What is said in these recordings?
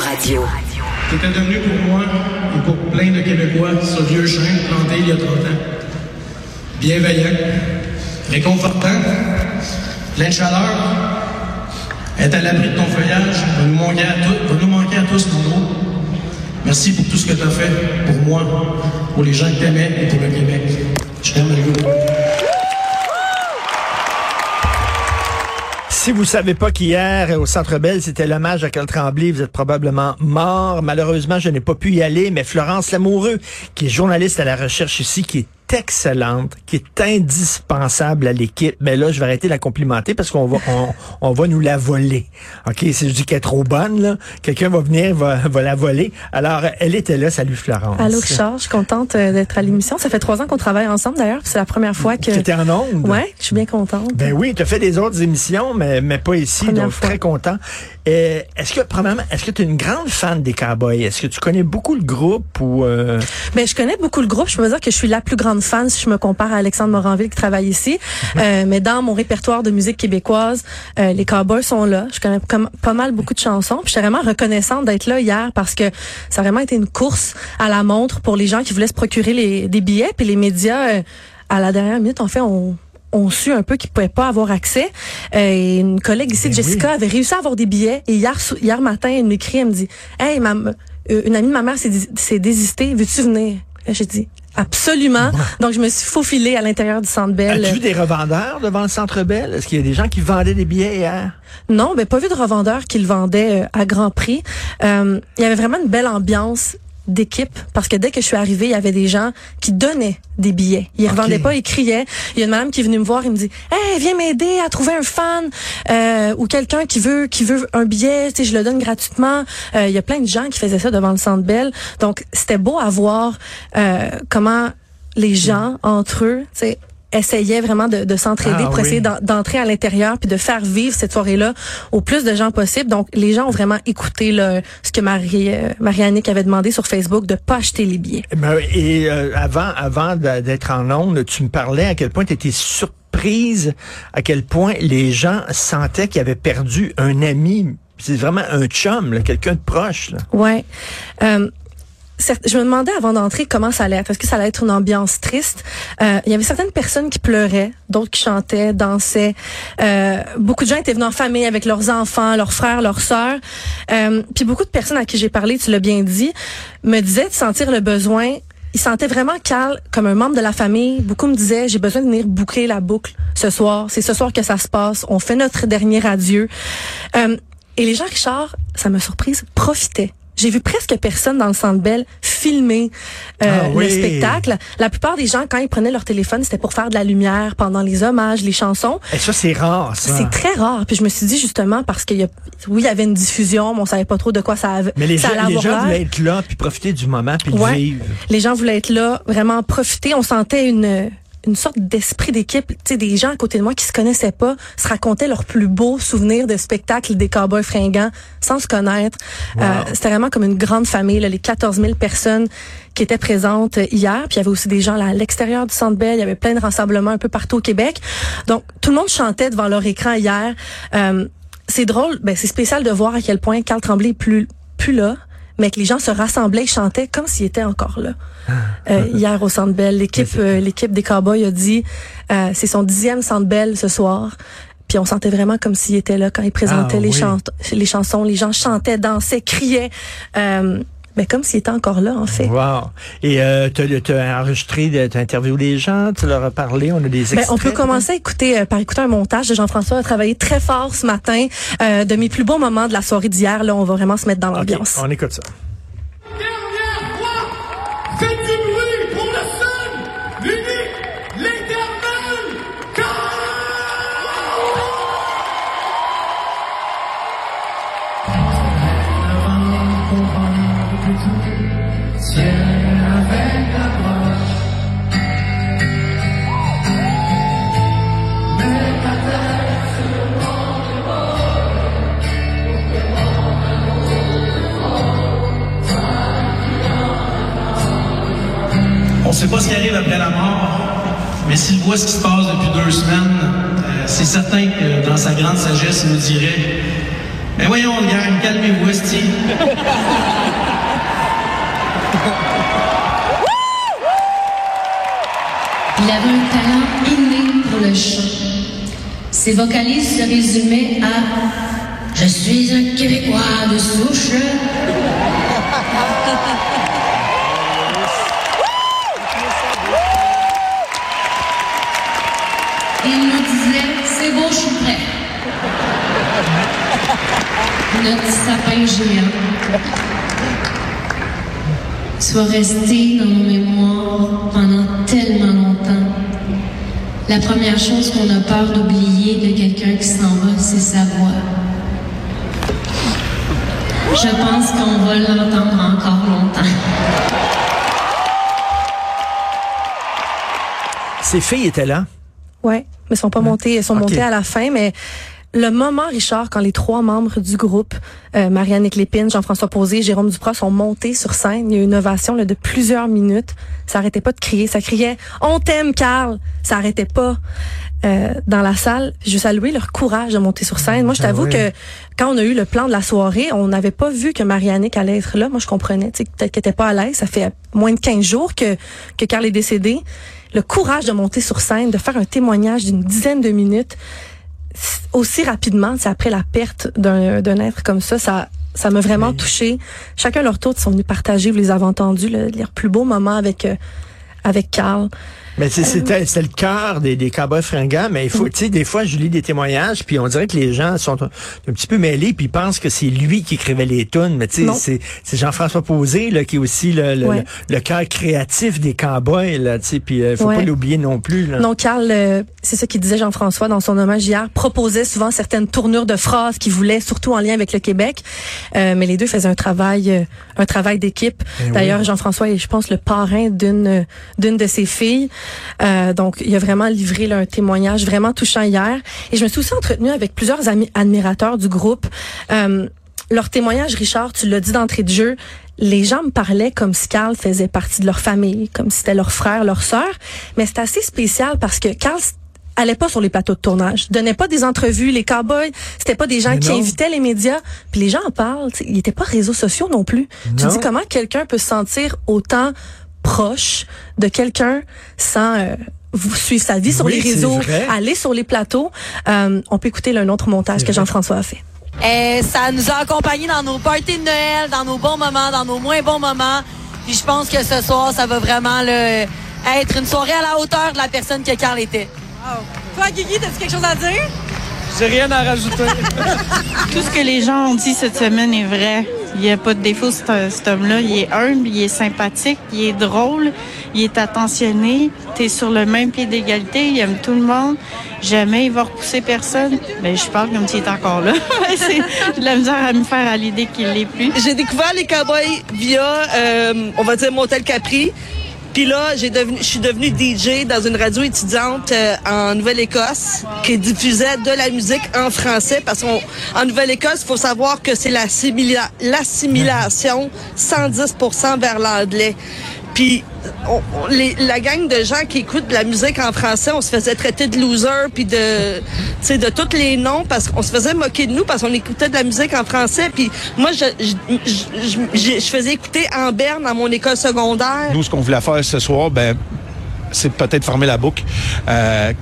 Radio. C'était devenu pour moi et pour plein de Québécois ce vieux chêne planté il y a 30 ans. Bienveillant, réconfortant, plein de chaleur, est à l'abri de ton feuillage, va nous manquer à, nous à tous, mon gros. Merci pour tout ce que tu as fait pour moi, pour les gens que t'aimais et pour le Québec. Je t'aime, Si vous savez pas qu'hier, au Centre Bell, c'était l'hommage à Carl Tremblay, vous êtes probablement mort. Malheureusement, je n'ai pas pu y aller, mais Florence Lamoureux, qui est journaliste à la recherche ici, qui est excellente, qui est indispensable à l'équipe. Mais là, je vais arrêter de la complimenter parce qu'on va, on, on, va nous la voler. OK? Si je dis qu'elle est trop bonne, là, quelqu'un va venir, va, va la voler. Alors, elle était là. Salut, Florence. Allô, Richard. Je suis contente euh, d'être à l'émission. Ça fait trois ans qu'on travaille ensemble, d'ailleurs. C'est la première fois que... C'était en ondes? Ouais, je suis bien contente. Ben oui, tu as fait des autres émissions, mais, mais pas ici. Première donc, fois. très content. Euh, est-ce que, premièrement, est-ce que tu es une grande fan des Cowboys? Est-ce que tu connais beaucoup le groupe ou... Euh... Ben, je connais beaucoup le groupe. Je peux dire que je suis la plus grande fan si je me compare à Alexandre Moranville qui travaille ici. Euh, mais dans mon répertoire de musique québécoise, euh, les Cowboys sont là. Je connais comme, pas mal beaucoup de chansons. Puis je suis vraiment reconnaissante d'être là hier parce que ça a vraiment été une course à la montre pour les gens qui voulaient se procurer les, des billets. Puis les médias, euh, à la dernière minute, en fait, on ont su un peu qu'ils pouvaient pas avoir accès. Euh, une collègue ici, Ben Jessica, oui. avait réussi à avoir des billets. Et hier, hier matin, elle m'écrit, elle me dit, hey, ma, euh, une amie de ma mère s'est désistée. Veux-tu venir? J'ai dit, absolument. Donc, je me suis faufilée à l'intérieur du Centre Bell. As-tu vu des revendeurs devant le Centre Bell? Est-ce qu'il y a des gens qui vendaient des billets hier? Non, mais pas vu de revendeur qui le vendait euh, à grand prix. Euh, il y avait vraiment une belle ambiance d'équipe parce que dès que je suis arrivée, il y avait des gens qui donnaient des billets. Ils Ok. revendaient pas, ils criaient. Il y a une madame qui est venue me voir et me dit "Hey, viens m'aider à trouver un fan euh, ou quelqu'un qui veut qui veut un billet, tu sais, je le donne gratuitement." Euh, il y a plein de gens qui faisaient ça devant le Centre Bell. Donc, c'était beau à voir euh, comment les gens entre eux, tu sais, essayaient vraiment de, de s'entraider Ah pour oui. essayer d'en- d'entrer à l'intérieur puis de faire vivre cette soirée-là au plus de gens possible. Donc, les gens ont vraiment écouté là, ce que Marie, euh, Marie-Annick avait demandé sur Facebook de pas acheter les billets. Ben, Et euh, avant, avant d'être en ondes, tu me parlais à quel point tu étais surprise, à quel point les gens sentaient qu'ils avaient perdu un ami. C'est vraiment un chum, là, quelqu'un de proche. Là. Ouais. Euh, je me demandais avant d'entrer comment ça allait être. Est-ce que ça allait être une ambiance triste? Euh, il y avait certaines personnes qui pleuraient, d'autres qui chantaient, dansaient. Euh, beaucoup de gens étaient venus en famille avec leurs enfants, leurs frères, leurs sœurs. Euh, puis beaucoup de personnes à qui j'ai parlé, tu l'as bien dit, me disaient de sentir le besoin il sentait vraiment Carl comme un membre de la famille. Beaucoup me disaient, j'ai besoin de venir boucler la boucle ce soir. C'est ce soir que ça se passe. On fait notre dernier adieu. Euh, et les gens, Richard, ça m'a surprise, profitaient. J'ai vu presque personne dans le Centre Bell filmer euh, Ah oui. le spectacle. La plupart des gens, quand ils prenaient leur téléphone, c'était pour faire de la lumière pendant les hommages, les chansons. Et ça, c'est rare, ça. C'est très rare. Puis je me suis dit justement parce qu'il y a, oui, il y avait une diffusion, mais on savait pas trop de quoi ça avait. Mais les ça gens, les gens voulaient être là, puis profiter du moment, puis Ouais. vivre. Les gens voulaient être là, vraiment profiter. On sentait une une sorte d'esprit d'équipe, tu sais, des gens à côté de moi qui se connaissaient pas, se racontaient leurs plus beaux souvenirs de spectacles des cowboys fringants sans se connaître. Wow. Euh, C'était vraiment comme une grande famille, là, les 14 000 personnes qui étaient présentes euh, hier. Puis il y avait aussi des gens là, à l'extérieur du Centre Bell. Il y avait plein de rassemblements un peu partout au Québec. Donc, tout le monde chantait devant leur écran hier. Euh, c'est drôle, ben, c'est spécial de voir à quel point Carl Tremblay est plus, plus là mais que les gens se rassemblaient et chantaient comme s'il était encore là. Euh, hier au Centre Bell, l'équipe euh, l'équipe des Cowboys a dit euh, c'est son dixième Centre Bell ce soir. Puis on sentait vraiment comme s'il était là quand il présentait Ah, les, oui. les chansons. Les gens chantaient, dansaient, criaient. Mais comme s'il était encore là, en fait. Wow. Et euh, tu as enregistré, tu as interviewé les gens, tu leur as parlé, on a des Ben, extraits. on peut commencer à écouter euh, par écouter un montage de Jean-François a travaillé très fort ce matin euh, de mes plus beaux moments de la soirée d'hier. Là, on va vraiment se mettre dans l'ambiance. on écoute ça. Sait pas ce qui arrive après la mort, mais s'il voit ce qui se passe depuis deux semaines, euh, c'est certain que dans sa grande sagesse, il nous dirait Ben voyons, gang, calmez-vous, esti. Il avait un talent inné pour le chant. Ses vocalises se résumaient à Je suis un Québécois de souche. Il nous disait C'est bon, je suis prêt. Notre sapin géant soit resté dans nos mémoires pendant tellement longtemps. La première chose qu'on a peur d'oublier de quelqu'un qui s'en va, c'est sa voix. Je pense qu'on va l'entendre encore longtemps. Ces filles étaient là? Ouais, mais sont pas montées, elles sont Ok. montées à la fin, mais le moment, Richard, quand les trois membres du groupe, euh, Marianne Lépine, Jean-François Posé, Jérôme Duprat, sont montés sur scène, il y a eu une ovation là, de plusieurs minutes. Ça arrêtait pas de crier, ça criait « On t'aime, Carl! » Ça arrêtait pas euh, dans la salle. Je saluer leur courage de monter sur scène. Moi, je Ah t'avoue que quand on a eu le plan de la soirée, on n'avait pas vu que Marianne allait être là. Moi, je comprenais, tu sais, peut-être qu'elle était pas à l'aise. Ça fait moins de 15 jours que, que Carl est décédé. Le courage de monter sur scène, de faire un témoignage d'une dizaine de minutes, aussi rapidement, c'est après la perte d'un être comme ça, ça ça m'a vraiment touché. Chacun leur tour, ils sont venus partager, vous les avez entendus, le, leurs plus beaux moments avec euh, avec Carl. Mais c'est- c'était le cœur des, des cowboys fringants, mais il faut, tu sais, des fois, je lis des témoignages, puis on dirait que les gens sont un, un petit peu mêlés, puis ils pensent que c'est lui qui écrivait les tunes, mais tu sais, c'est c'est Jean-François Posé, là, qui est aussi le, le, Ouais. le, le cœur créatif des cowboys, là, tu sais, puis euh, faut Ouais. pas l'oublier non plus, là. Non, Carl, euh, c'est ça qu'il disait Jean-François dans son hommage hier, proposait souvent certaines tournures de phrases qu'il voulait, surtout en lien avec le Québec. Euh, mais les deux faisaient un travail, euh, un travail d'équipe. Eh D'ailleurs, oui. Jean-François est, je pense, le parrain d'une euh, d'une de ses filles. Euh, donc, il a vraiment livré là, un témoignage vraiment touchant hier. Et je me suis aussi entretenue avec plusieurs admirateurs du groupe. Euh, leur témoignage, Richard, tu l'as dit d'entrée de jeu, les gens me parlaient comme si Carl faisait partie de leur famille, comme si c'était leur frère, leur sœur. Mais c'est assez spécial parce que Carl allait pas sur les plateaux de tournage, donnait pas des entrevues, les cowboys, c'était pas des gens qui invitaient les médias, puis les gens en parlent, t'sais, il était pas réseaux sociaux non plus. Tu dis comment quelqu'un peut se sentir autant proche de quelqu'un sans euh, vous suivre sa vie sur Oui, les réseaux, aller sur les plateaux. Euh, on peut écouter là, un autre montage que Jean-François a fait. Euh, ça nous a accompagnés dans nos parties de Noël, dans nos bons moments, dans nos moins bons moments. Puis je pense que ce soir, ça va vraiment là, être une soirée à la hauteur de la personne que Carl était. Toi, Guigui, t'as-tu quelque chose à dire? J'ai rien à rajouter. Tout ce que les gens ont dit cette semaine est vrai. Il n'y a pas de défaut, cet, homme-là. Il est humble, il est sympathique, il est drôle, il est attentionné. Tu es sur le même pied d'égalité, il aime tout le monde. Jamais il va repousser personne. Mais je parle comme s'il est encore là. J'ai de la misère à me faire à l'idée qu'il l'est plus. J'ai découvert les cowboys via, euh, on va dire, Motel Capri. Puis là, j'ai devenu, je suis devenue DJ dans une radio étudiante euh, en Nouvelle-Écosse qui diffusait de la musique en français parce qu'en Nouvelle-Écosse, il faut savoir que c'est l'assimila- l'assimilation 110% vers l'anglais. Puis la gang de gens qui écoutent de la musique en français, on se faisait traiter de loser puis de tu de tous les noms parce qu'on se faisait moquer de nous parce qu'on écoutait de la musique en français puis moi je faisais écouter en berne dans mon école secondaire. Nous, ce qu'on voulait faire ce soir, ben, c'est peut-être fermer la boucle euh,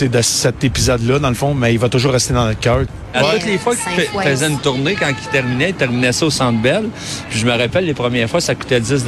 de cet épisode-là, dans le fond, mais il va toujours rester dans notre cœur. À Toutes les fois qu'il fa- faisait une tournée, quand il terminait, il terminait ça au Centre Bell. Puis je me rappelle, les premières fois, ça coûtait 10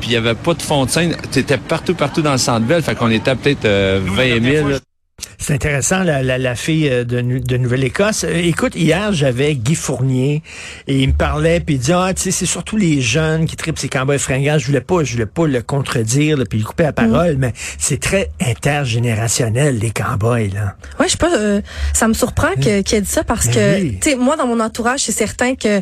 puis il n'y avait pas de fond de scène. C'était partout, partout dans le Centre Bell. Fait qu'on était peut-être euh, 20 000. C'est intéressant, la, la, la fille euh, de, Nouvelle-Écosse. Euh, écoute, hier, j'avais Guy Fournier et il me parlait, puis il dit, ah, tu sais, c'est surtout les jeunes qui tripent ces cowboys fringants. Je voulais pas, je voulais pas le contredire, là, puis il coupait la parole, mais c'est très intergénérationnel, les cowboys, là. Ouais, je sais pas, euh, ça me surprend que- qu'il ait dit ça parce Mais que, oui. tu sais, moi, dans mon entourage, c'est certain que,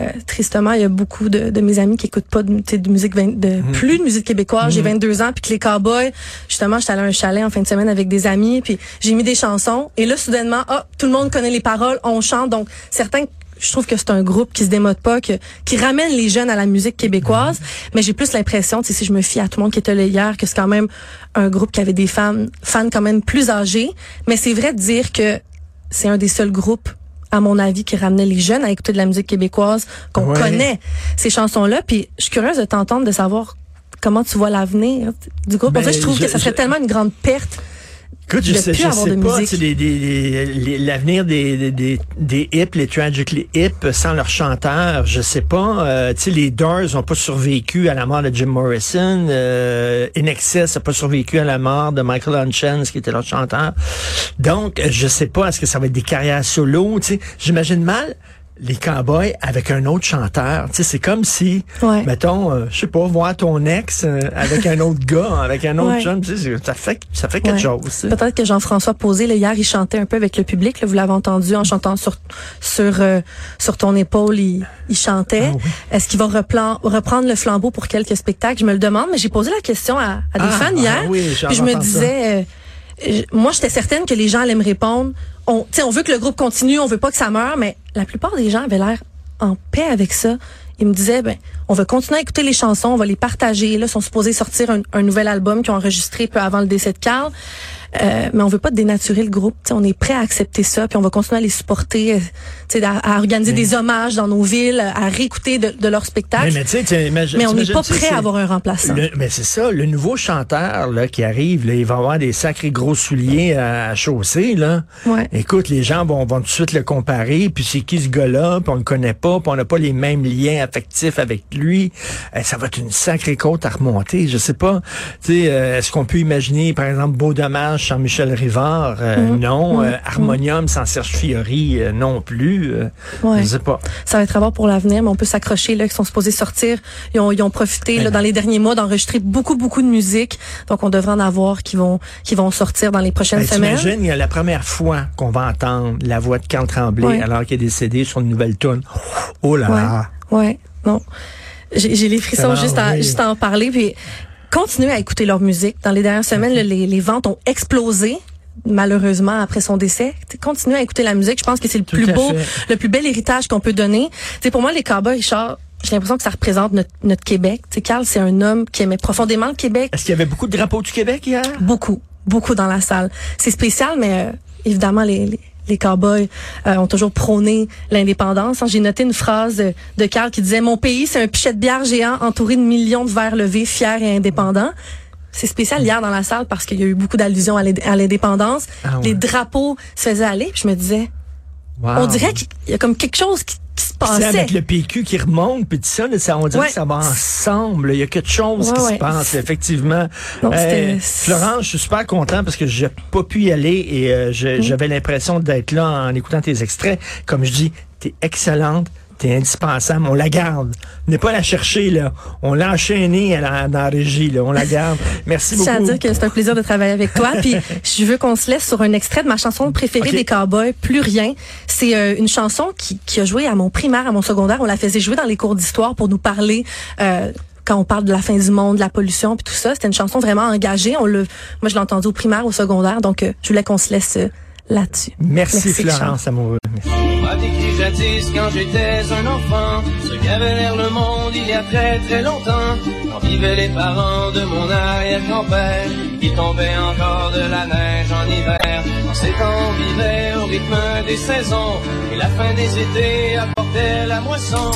euh, tristement, il y a beaucoup de, de mes amis qui écoutent pas de, de musique, vingt- de Mhm. plus de musique québécoise. J'ai 22 ans, puis que les cowboys, justement, j'étais allée à un chalet en fin de semaine avec des amis, puis j'ai mis des chansons, et là, soudainement, ah, tout le monde connaît les paroles, on chante, donc certains je trouve que c'est un groupe qui se démode pas, que, qui ramène les jeunes à la musique québécoise. Mais j'ai plus l'impression, si je me fie à tout le monde qui était là hier, que c'est quand même un groupe qui avait des fans, fans quand même plus âgés. Mais c'est vrai de dire que c'est un des seuls groupes à mon avis, qui ramenait les jeunes à écouter de la musique québécoise, qu'on connaît ces chansons-là. Puis je suis curieuse de t'entendre, de savoir comment tu vois l'avenir du groupe. en fait, je trouve que ça serait tellement une grande perte Écoute, je sais, je sais pas, l'avenir des, des, des, hip, les tragically hip, sans leur chanteur, je sais pas. Euh, tu sais, les Doors n'ont pas survécu à la mort de Jim Morrison. Euh, In Excess n'a pas survécu à la mort de Michael Hunchens, qui était leur chanteur. Donc, je sais pas, est-ce que ça va être des carrières solo? Tu sais, j'imagine mal les cowboys avec un autre chanteur. Tu sais, c'est comme si, mettons, euh, je sais pas, voir ton ex euh, avec un autre gars, avec un autre jeune, tu sais, ça fait, ça fait quelque chose. Peut-être que Jean-François Posé, hier, il chantait un peu avec le public. Là, vous l'avez entendu en chantant sur sur euh, sur ton épaule, il, il chantait. Ah Est-ce qu'il va reprendre le flambeau pour quelques spectacles? Je me le demande, mais j'ai posé la question à, à des ah, fans hier. Ah puis je me disais, moi, j'étais certaine que les gens allaient me répondre on, on veut que le groupe continue, on veut pas que ça meure, mais la plupart des gens avaient l'air en paix avec ça. Ils me disaient, ben, on va continuer à écouter les chansons, on va les partager. Là, ils sont supposés sortir un, un nouvel album qu'ils ont enregistré peu avant le décès de Carl. Euh, mais on veut pas dénaturer le groupe. on est prêt à accepter ça, puis on va continuer à les supporter, euh, à, à, organiser des hommages dans nos villes, à réécouter de, de leurs spectacles. Mais, mais on n'est pas prêt à avoir un remplaçant. mais c'est ça, le nouveau chanteur là, qui arrive, là, il va avoir des sacrés gros souliers à, chausser. Là. Ouais. Écoute, les gens vont, vont tout de suite le comparer, puis c'est qui ce gars-là, puis on le connaît pas, puis on n'a pas les mêmes liens affectifs avec lui. Eh, ça va être une sacrée côte à remonter. Je sais pas. Euh, est-ce qu'on peut imaginer, par exemple, Beau Dommage Jean-Michel Rivard, euh, mhm. non. Mhm. Euh, Harmonium sans Serge Fiori, euh, non plus. Ouais. Je sais pas. Ça va être à voir pour l'avenir, mais on peut s'accrocher là, qu'ils sont supposés sortir. Ils ont, ils ont profité là, dans les derniers mois d'enregistrer beaucoup, beaucoup de musique. Donc, on devrait en avoir qui vont, qui vont sortir dans les prochaines ben, semaines. T'imagines, il y a la première fois qu'on va entendre la voix de Carl Tremblay alors qu'il est décédé sur une nouvelle tune. Oh là là. Ouais, non. J'ai les frissons juste à, juste à en parler. Puis continuer à écouter leur musique. Dans les dernières semaines, les, les, ventes ont explosé malheureusement après son décès. Continuer à écouter la musique, je pense que c'est le plus beau, le plus bel héritage qu'on peut donner. C'est pour moi les Cowboys Richard, j'ai l'impression que ça représente notre, notre Québec. Tu Carl, c'est un homme qui aimait profondément le Québec. Est-ce qu'il y avait beaucoup de drapeaux du Québec hier? Beaucoup, beaucoup dans la salle. C'est spécial mais euh, évidemment les les cowboys euh, ont toujours prôné l'indépendance. J'ai noté une phrase de, Carl qui disait Mon pays, c'est un pichet de bière géant entouré de millions de verres levés, fiers et indépendants. C'est spécial hier dans la salle parce qu'il y a eu beaucoup d'allusions à l'indépendance. Ah les drapeaux se faisaient aller. je me disais, on dirait qu'il y a comme quelque chose qui c'est avec le PQ qui remonte, puis tout ça, ça on dirait que ça va ensemble. Il y a quelque chose qui se passe, effectivement. Euh, Florence, je suis super content parce que j'ai pas pu y aller et euh, mm. j'avais l'impression d'être là en écoutant tes extraits. Comme je dis, t'es excellente T'es indispensable. On la garde. N'est pas la chercher, là. On l'a enchaînée dans la régie, là. On la garde. Merci beaucoup. Je tiens à dire que c'est un plaisir de travailler avec toi. Puis, je veux qu'on se laisse sur un extrait de ma chanson préférée des Cowboys, Plus rien. C'est euh, une chanson qui, qui, a joué à mon primaire, à mon secondaire. On la faisait jouer dans les cours d'histoire pour nous parler, euh, quand on parle de la fin du monde, de la pollution, puis tout ça. C'était une chanson vraiment engagée. On le, moi, je l'ai entendue au primaire, au secondaire. Donc, euh, je voulais qu'on se laisse là-dessus. Merci, Florence Amoureux. On m'a décrit jadis quand j'étais un enfant, ce qu'avait l'air le monde il y a très très longtemps, quand vivaient les parents de mon arrière-grand-père, il tombait encore de la neige en hiver, en ces temps on vivait au rythme des saisons, et la fin des étés apportait la moisson.